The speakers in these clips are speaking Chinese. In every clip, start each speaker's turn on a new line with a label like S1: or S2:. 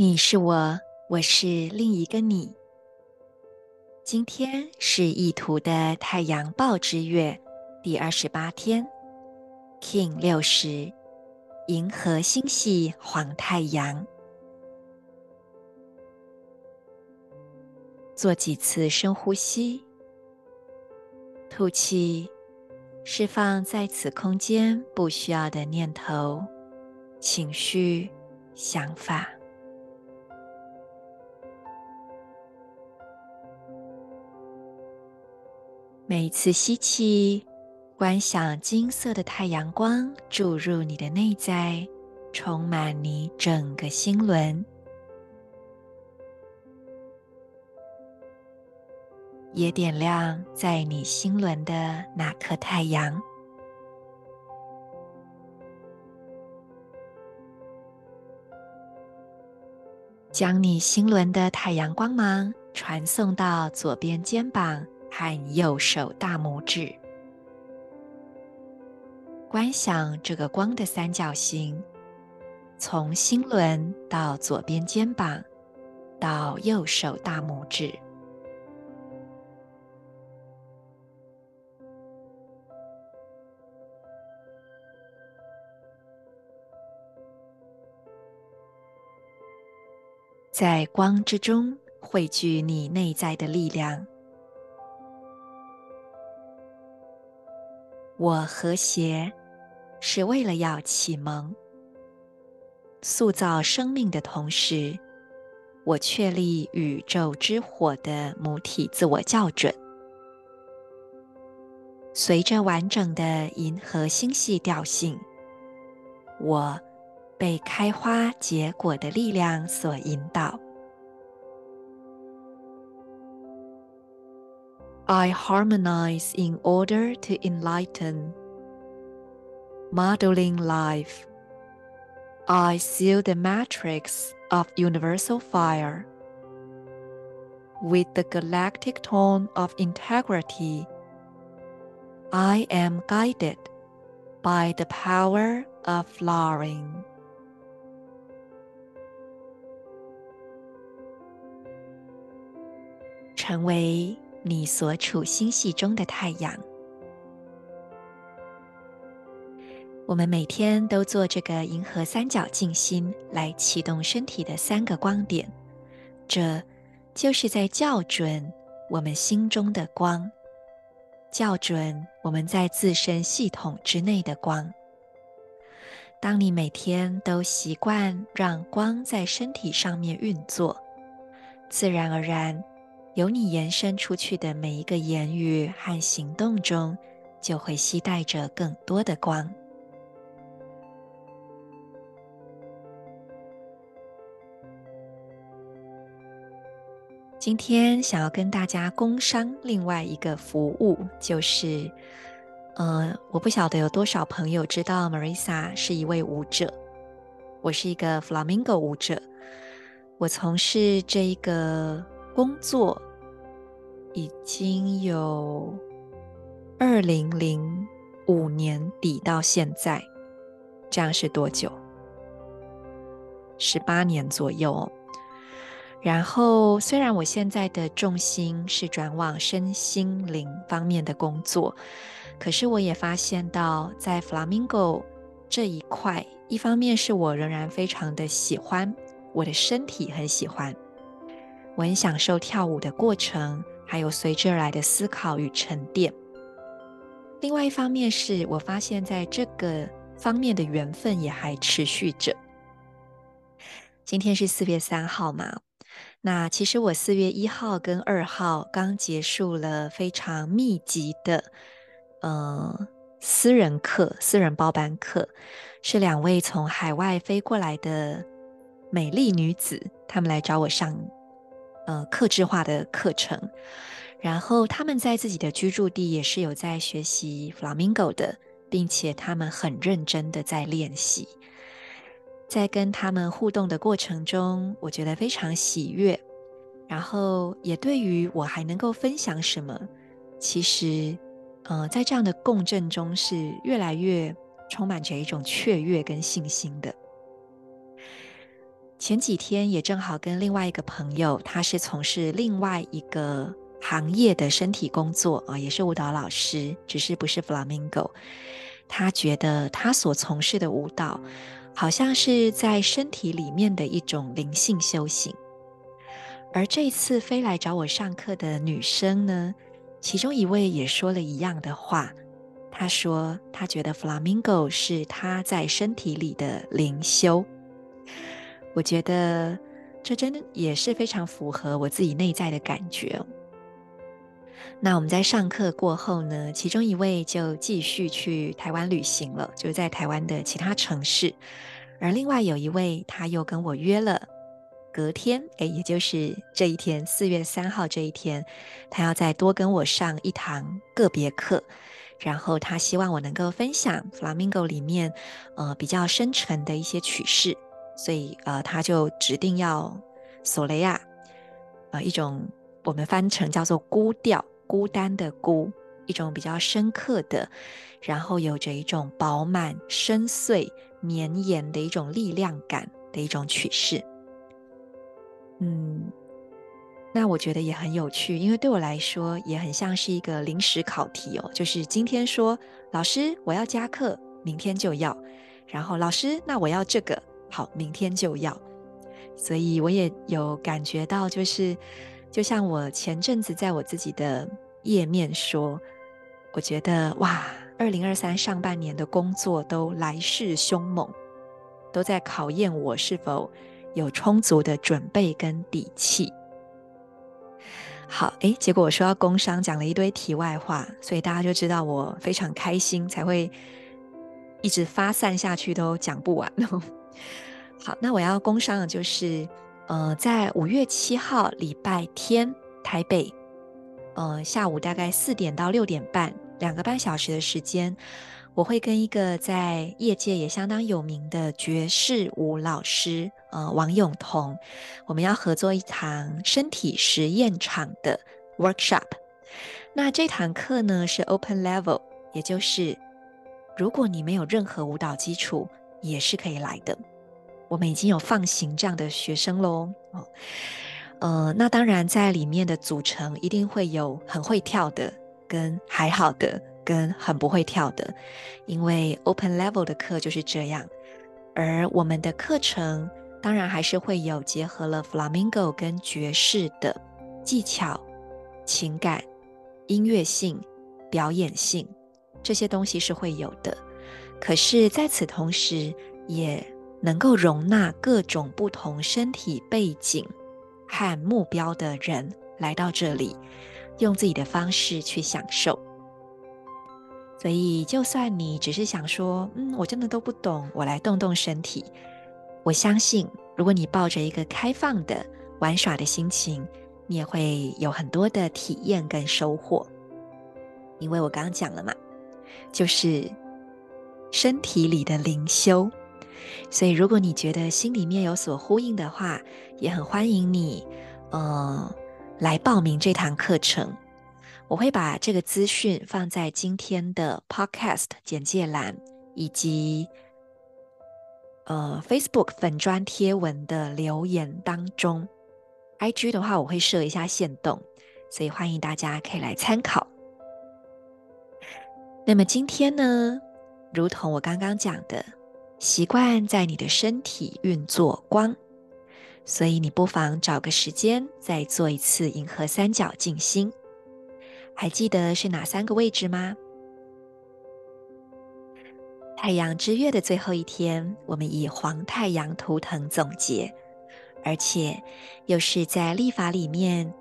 S1: 你是我，我是另一个你。今天是意图的太阳报之月第二十八天，King 六十，银河星系黄太阳。做几次深呼吸，吐气，释放在此空间不需要的念头、情绪、想法。每次吸气，观想金色的太阳光注入你的内在，充满你整个心轮，也点亮在你心轮的那颗太阳，将你心轮的太阳光芒传送到左边肩膀。和右手大拇指，观想这个光的三角形，从心轮到左边肩膀，到右手大拇指，在光之中汇聚你内在的力量。我和谐，是为了要启蒙、塑造生命的同时，我确立宇宙之火的母体自我校准。随着完整的银河星系调性，我被开花结果的力量所引导。I harmonize in order to enlighten, modeling life. I seal the matrix of universal fire with the galactic tone of integrity. I am guided by the power of flowering. 成为。你所处星系中的太阳，我们每天都做这个银河三角静心，来启动身体的三个光点，这就是在校准我们心中的光，校准我们在自身系统之内的光。当你每天都习惯让光在身体上面运作，自然而然。由你延伸出去的每一个言语和行动中，就会携带着更多的光。今天想要跟大家工商另外一个服务，就是，呃，我不晓得有多少朋友知道 Marisa 是一位舞者，我是一个 Flamingo 舞者，我从事这一个工作。已经有二零零五年底到现在，这样是多久？十八年左右。然后，虽然我现在的重心是转往身心灵方面的工作，可是我也发现到，在 Flamingo 这一块，一方面是我仍然非常的喜欢，我的身体很喜欢，我很享受跳舞的过程。还有随之而来的思考与沉淀。另外一方面是我发现，在这个方面的缘分也还持续着。今天是四月三号嘛，那其实我四月一号跟二号刚结束了非常密集的呃私人课、私人包班课，是两位从海外飞过来的美丽女子，她们来找我上呃客制化的课程，然后他们在自己的居住地也是有在学习 Flamingo 的，并且他们很认真的在练习。在跟他们互动的过程中，我觉得非常喜悦，然后也对于我还能够分享什么，其实，呃，在这样的共振中是越来越充满着一种雀跃跟信心的。前几天也正好跟另外一个朋友，他是从事另外一个行业的身体工作啊，也是舞蹈老师，只是不是 Flamingo。他觉得他所从事的舞蹈，好像是在身体里面的一种灵性修行，而这次飞来找我上课的女生呢，其中一位也说了一样的话。她说她觉得 Flamingo 是她在身体里的灵修。我觉得这真的也是非常符合我自己内在的感觉。那我们在上课过后呢，其中一位就继续去台湾旅行了，就是在台湾的其他城市。而另外有一位，他又跟我约了隔天，诶，也就是这一天，四月三号这一天，他要再多跟我上一堂个别课。然后他希望我能够分享 Flamingo 里面，呃，比较深沉的一些曲式，所以呃，他就指定要索雷亚，呃，一种我们翻成叫做孤调。孤单的孤，一种比较深刻的，然后有着一种饱满、深邃、绵延的一种力量感的一种曲式。嗯，那我觉得也很有趣，因为对我来说也很像是一个临时考题哦。就是今天说老师我要加课，明天就要；然后老师那我要这个，好，明天就要。所以我也有感觉到，就是。就像我前阵子在我自己的页面说，我觉得哇，二零二三上半年的工作都来势凶猛，都在考验我是否有充足的准备跟底气。好，诶，结果我说到工商，讲了一堆题外话，所以大家就知道我非常开心，才会一直发散下去，都讲不完。好，那我要工商的就是。呃，在五月七号礼拜天，台北，呃，下午大概四点到六点半，两个半小时的时间，我会跟一个在业界也相当有名的爵士舞老师，呃，王永彤，我们要合作一堂身体实验场的 workshop。那这堂课呢是 open level，也就是如果你没有任何舞蹈基础，也是可以来的。我们已经有放行这样的学生喽，哦，呃，那当然在里面的组成一定会有很会跳的，跟还好的，跟很不会跳的，因为 open level 的课就是这样。而我们的课程当然还是会有结合了 Flamingo 跟爵士的技巧、情感、音乐性、表演性这些东西是会有的。可是在此同时，也能够容纳各种不同身体背景和目标的人来到这里，用自己的方式去享受。所以，就算你只是想说，嗯，我真的都不懂，我来动动身体。我相信，如果你抱着一个开放的玩耍的心情，你也会有很多的体验跟收获。因为我刚刚讲了嘛，就是身体里的灵修。所以，如果你觉得心里面有所呼应的话，也很欢迎你，呃，来报名这堂课程。我会把这个资讯放在今天的 Podcast 简介栏，以及呃 Facebook 粉专贴文的留言当中。IG 的话，我会设一下限动，所以欢迎大家可以来参考。那么今天呢，如同我刚刚讲的。习惯在你的身体运作光，所以你不妨找个时间再做一次银河三角静心。还记得是哪三个位置吗？太阳之月的最后一天，我们以黄太阳图腾总结，而且又是在历法里面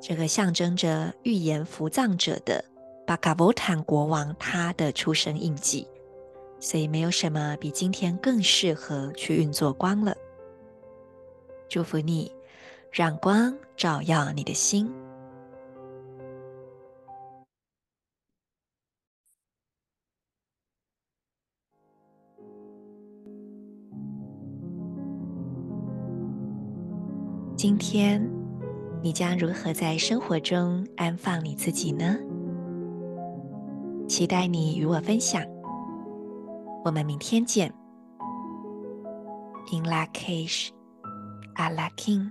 S1: 这个象征着预言福葬者的巴卡沃坦国王他的出生印记，所以没有什么比今天更适合去运作光了。祝福你，让光照耀你的心。今天你将如何在生活中安放你自己呢？期待你与我分享。我们明天见。In Lak'ech, Ala K'in